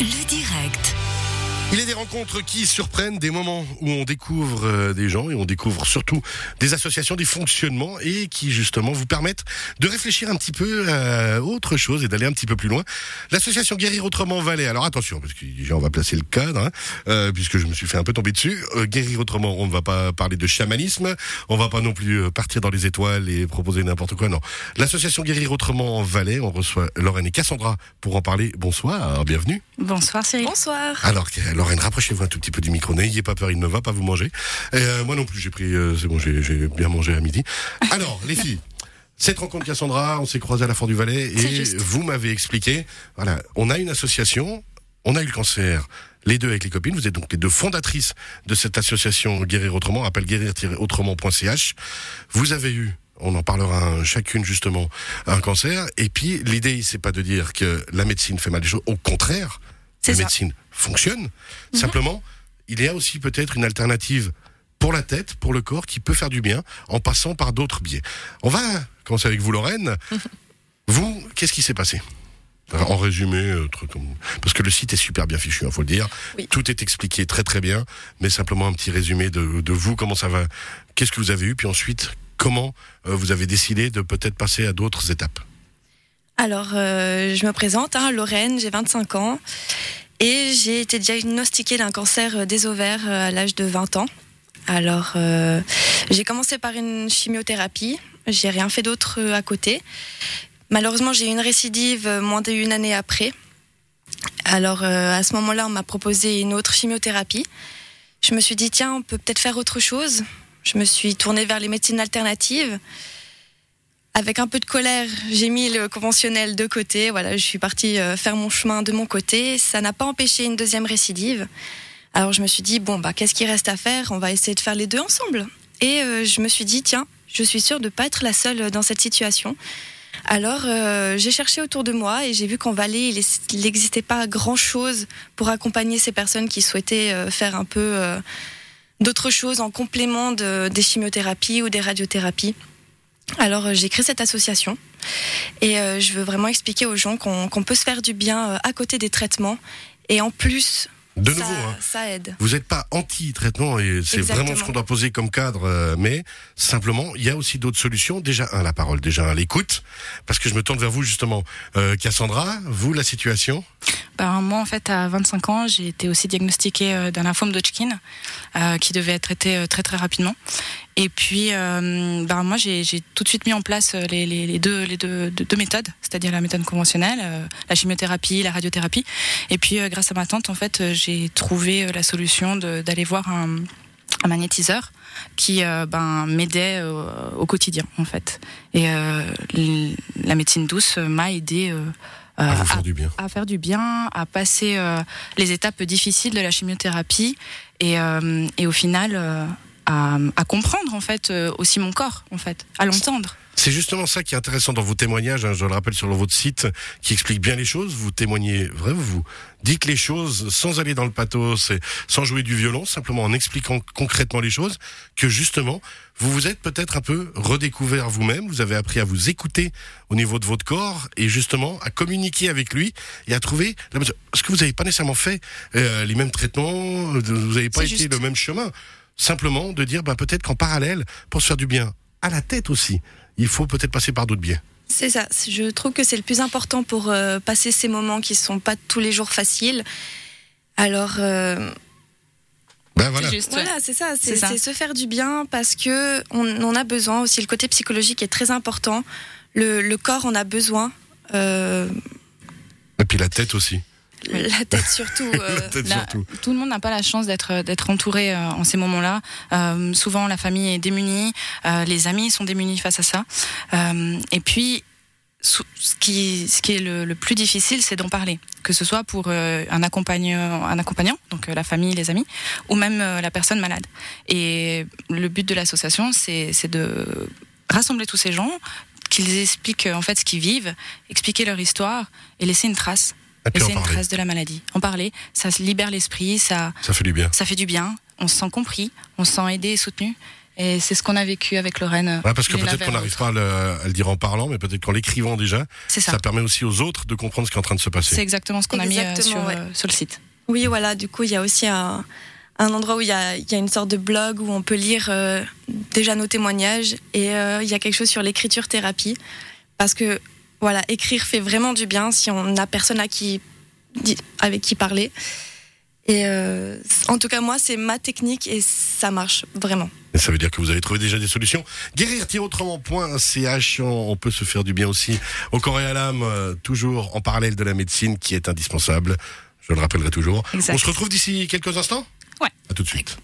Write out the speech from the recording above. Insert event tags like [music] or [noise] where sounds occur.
Le direct. Il y a des rencontres qui surprennent, des moments où on découvre euh, des gens et on découvre surtout des associations, des fonctionnements et qui justement vous permettent de réfléchir un petit peu à autre chose et d'aller un petit peu plus loin. L'association Guérir Autrement Valais, alors attention parce que déjà on va placer le cadre, hein, euh, puisque je me suis fait un peu tomber dessus. Euh, Guérir Autrement, on ne va pas parler de chamanisme, on va pas non plus partir dans les étoiles et proposer n'importe quoi, non. L'association Guérir Autrement Valais, on reçoit Lorraine et Cassandra pour en parler. Bonsoir, bienvenue. Bonsoir Cyril. Bonsoir. Alors, Lorraine, rapprochez-vous un tout petit peu du micro. N'ayez pas peur, il ne va pas vous manger. Euh, moi non plus, j'ai pris. euh, c'est bon, j'ai bien mangé à midi. Alors, les filles. Cette rencontre Cassandra, on s'est croisés à la Fort du Valais et vous m'avez expliqué. Voilà, on a une association, on a eu le cancer. Les deux avec les copines, vous êtes donc les deux fondatrices de cette association Guérir Autrement, appelle guérir-autrement.ch. Vous avez eu, on en parlera un- chacune justement, un cancer. Et puis l'idée, c'est pas de dire que la médecine fait mal des choses. Au contraire, la ça. médecine fonctionne. Simplement, il y a aussi peut-être une alternative pour la tête, pour le corps, qui peut faire du bien en passant par d'autres biais. On va commencer avec vous, Lorraine. [laughs] vous, qu'est-ce qui s'est passé? En résumé, euh, truc comme- parce que le site est super bien fichu, il faut le dire. Oui. Tout est expliqué très très bien, mais simplement un petit résumé de, de vous, comment ça va, qu'est-ce que vous avez eu, puis ensuite comment euh, vous avez décidé de peut-être passer à d'autres étapes? Alors, euh, je me présente, hein, Lorraine, j'ai 25 ans et j'ai été diagnostiquée d'un cancer euh, des ovaires euh, à l'âge de 20 ans. Alors, euh, j'ai commencé par une chimiothérapie, j'ai rien fait d'autre à côté. Malheureusement, j'ai eu une récidive moins d'une année après. Alors, à ce moment-là, on m'a proposé une autre chimiothérapie. Je me suis dit, tiens, on peut peut-être faire autre chose. Je me suis tournée vers les médecines alternatives. Avec un peu de colère, j'ai mis le conventionnel de côté. Voilà, je suis partie euh, faire mon chemin de mon côté. Ça n'a pas empêché une deuxième récidive. Alors je me suis dit bon bah qu'est-ce qu'il reste à faire? On va essayer de faire les deux ensemble. Et euh, je me suis dit tiens, je suis sûre de pas être la seule dans cette situation. Alors euh, j'ai cherché autour de moi et j'ai vu qu'en Valais il n'existait pas grand chose pour accompagner ces personnes qui souhaitaient faire un peu d'autres choses en complément de- des chimiothérapies ou des radiothérapies. Alors euh, j'ai créé cette association et euh, je veux vraiment expliquer aux gens qu'on peut se faire du bien euh, à côté des traitements et en plus De ça, nouveau, hein, ça aide. Vous n'êtes pas anti-traitement et c'est vraiment ce qu'on doit poser comme cadre, euh, mais simplement, il y a aussi d'autres solutions. Déjà, un, la parole, déjà, un, l'écoute, parce que je me tourne vers vous justement. Cassandra, vous, la situation? Moi, en fait, à 25 ans, j'ai été aussi diagnostiquée euh, d'un lymphome d'Hodgkin euh, qui devait être traité euh, très très rapidement. Et puis, euh, ben, moi, j'ai tout de suite mis en place euh, les, deux, méthodes, c'est-à-dire la méthode conventionnelle, la chimiothérapie, la radiothérapie. Et puis, grâce à ma tante, en fait, j'ai trouvé la solution d'aller voir un, magnétiseur qui ben, m'aidait au quotidien, en fait. Et la médecine douce m'a aidé. Euh, À vous à faire du bien. à faire du bien, à passer euh, les étapes difficiles de la chimiothérapie et, euh, et au final à, à comprendre en fait aussi mon corps en fait, à l'entendre. C'est justement ça qui est intéressant dans vos témoignages, hein, je le rappelle sur votre site, qui explique bien les choses. Vous témoignez, vraiment, vous dites les choses sans aller dans le pathos, et sans jouer du violon, simplement en expliquant concrètement les choses, que justement, vous vous êtes peut-être un peu redécouvert vous-même, vous avez appris à vous écouter au niveau de votre corps, et justement à communiquer avec lui, et à trouver la mesure. Parce que vous n'avez pas nécessairement fait euh, les mêmes traitements, vous n'avez pas été juste. le même chemin? Simplement de dire, bah, peut-être qu'en parallèle, pour se faire du bien à la tête aussi, il faut peut-être passer par d'autres biais. C'est ça. Je trouve que c'est le plus important pour euh, passer ces moments qui sont pas tous les jours faciles. Alors euh, Ben voilà. C'est juste. voilà, c'est ça. C'est se faire du bien parce que on, on a besoin aussi. Le côté psychologique est très important. Le, le corps en a besoin. Euh, Et puis la tête aussi. La tête surtout. [laughs] euh, la tête Là, surtout. tout le monde n'a pas la chance d'être d'être entouré euh, en ces moments-là. Euh, souvent, la famille est démunie, euh, les amis sont démunis face à ça. Euh, et puis, ce qui, ce qui est le, le plus difficile, c'est d'en parler, que ce soit pour euh, un accompagnant, un accompagnant, donc euh, la famille, les amis, ou même euh, la personne malade. Et le but de l'association, c'est de rassembler tous ces gens, qu'ils expliquent euh, en fait ce qu'ils vivent, expliquer leur histoire et laisser une trace. Et puis en Laisser une parler. trace de la maladie. En parler, ça se libère l'esprit, ça, Ça fait du bien. ça fait du bien. On se sent compris, on se sent aidé et soutenu. Et c'est ce qu'on a vécu avec Lorraine. Ouais, parce que peut-être qu'on n'arrive pas à le, à le dire en parlant, mais peut-être qu'en l'écrivant déjà, ça. ça permet aussi aux autres de comprendre ce qui est en train de se passer. C'est exactement ce qu'on a mis euh, Exactement, sur, ouais. euh, sur le site. Oui, voilà, du coup, il y a aussi un, un endroit où il y a, il y a une sorte de blog où on peut lire euh, déjà nos témoignages et euh, il y a quelque chose sur l'écriture thérapie parce que voilà, écrire fait vraiment du bien si on n'a personne à qui, avec qui parler. Et euh, en tout cas, moi, c'est ma technique et ça marche vraiment. Et ça veut dire que vous avez trouvé déjà des solutions. Guérir-autrement.ch, on on peut se faire du bien aussi au corps et à l'âme, euh, toujours en parallèle de la médecine qui est indispensable. Je le rappellerai toujours. Exact. On se retrouve d'ici quelques instants? Ouais. À tout de suite.